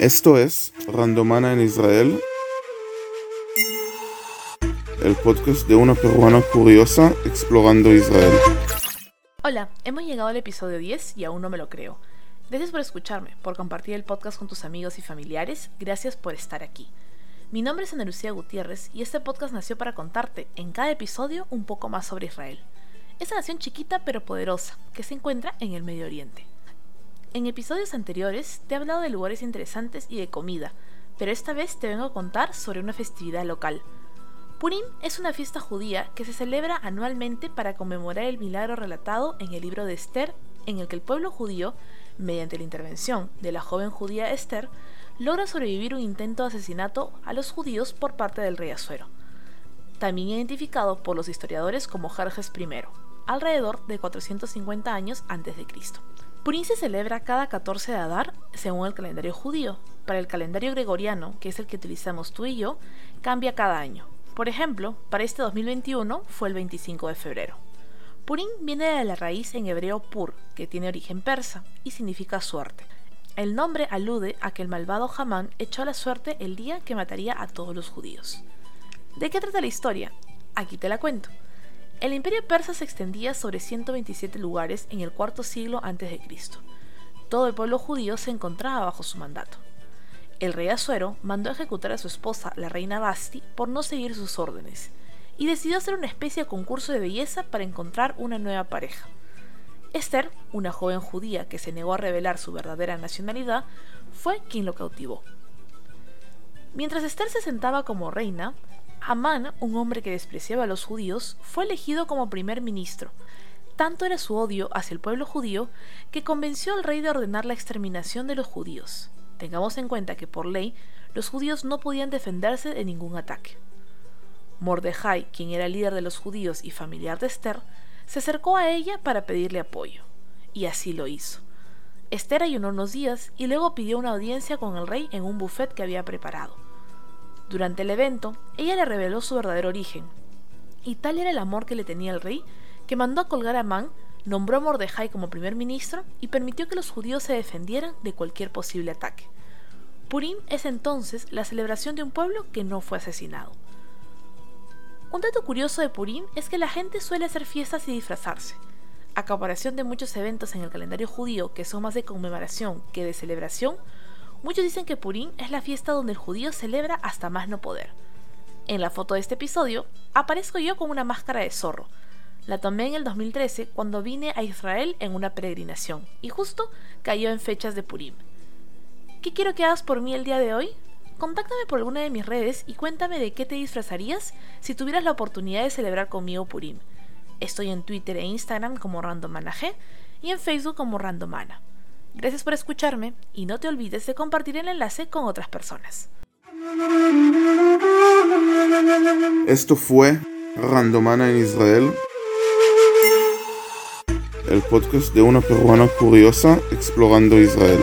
Esto es Randomana en Israel, el podcast de una peruana curiosa explorando Israel. Hola, hemos llegado al episodio 10 y aún no me lo creo. Gracias por escucharme, por compartir el podcast con tus amigos y familiares, gracias por estar aquí. Mi nombre es Ana Lucía Gutiérrez y este podcast nació para contarte en cada episodio un poco más sobre Israel. Esa nación chiquita pero poderosa que se encuentra en el Medio Oriente. En episodios anteriores te he hablado de lugares interesantes y de comida, pero esta vez te vengo a contar sobre una festividad local. Purim es una fiesta judía que se celebra anualmente para conmemorar el milagro relatado en el libro de Esther, en el que el pueblo judío, mediante la intervención de la joven judía Esther, logra sobrevivir un intento de asesinato a los judíos por parte del rey Asuero, también identificado por los historiadores como Jerjes I, alrededor de 450 años antes de Cristo. Purim se celebra cada 14 de Adar según el calendario judío. Para el calendario gregoriano, que es el que utilizamos tú y yo, cambia cada año. Por ejemplo, para este 2021 fue el 25 de febrero. Purim viene de la raíz en hebreo pur, que tiene origen persa y significa suerte. El nombre alude a que el malvado Hamán echó a la suerte el día que mataría a todos los judíos. ¿De qué trata la historia? Aquí te la cuento. El imperio persa se extendía sobre 127 lugares en el cuarto siglo antes de Cristo. Todo el pueblo judío se encontraba bajo su mandato. El rey Asuero mandó ejecutar a su esposa, la reina Basti, por no seguir sus órdenes, y decidió hacer una especie de concurso de belleza para encontrar una nueva pareja. Esther, una joven judía que se negó a revelar su verdadera nacionalidad, fue quien lo cautivó. Mientras Esther se sentaba como reina, Amán, un hombre que despreciaba a los judíos, fue elegido como primer ministro. Tanto era su odio hacia el pueblo judío que convenció al rey de ordenar la exterminación de los judíos. Tengamos en cuenta que por ley los judíos no podían defenderse de ningún ataque. Mordejai, quien era líder de los judíos y familiar de Esther, se acercó a ella para pedirle apoyo, y así lo hizo. Esther ayunó unos días y luego pidió una audiencia con el rey en un buffet que había preparado. Durante el evento, ella le reveló su verdadero origen, y tal era el amor que le tenía el rey que mandó a colgar a Amán, nombró a Mordejai como primer ministro y permitió que los judíos se defendieran de cualquier posible ataque. Purim es entonces la celebración de un pueblo que no fue asesinado. Un dato curioso de Purim es que la gente suele hacer fiestas y disfrazarse. A comparación de muchos eventos en el calendario judío que son más de conmemoración que de celebración, Muchos dicen que Purim es la fiesta donde el judío celebra hasta más no poder. En la foto de este episodio aparezco yo con una máscara de zorro. La tomé en el 2013 cuando vine a Israel en una peregrinación y justo cayó en fechas de Purim. ¿Qué quiero que hagas por mí el día de hoy? Contáctame por alguna de mis redes y cuéntame de qué te disfrazarías si tuvieras la oportunidad de celebrar conmigo Purim. Estoy en Twitter e Instagram como RandomanaG y en Facebook como Randomana. Gracias por escucharme y no te olvides de compartir el enlace con otras personas. Esto fue Randomana en Israel, el podcast de una peruana curiosa explorando Israel.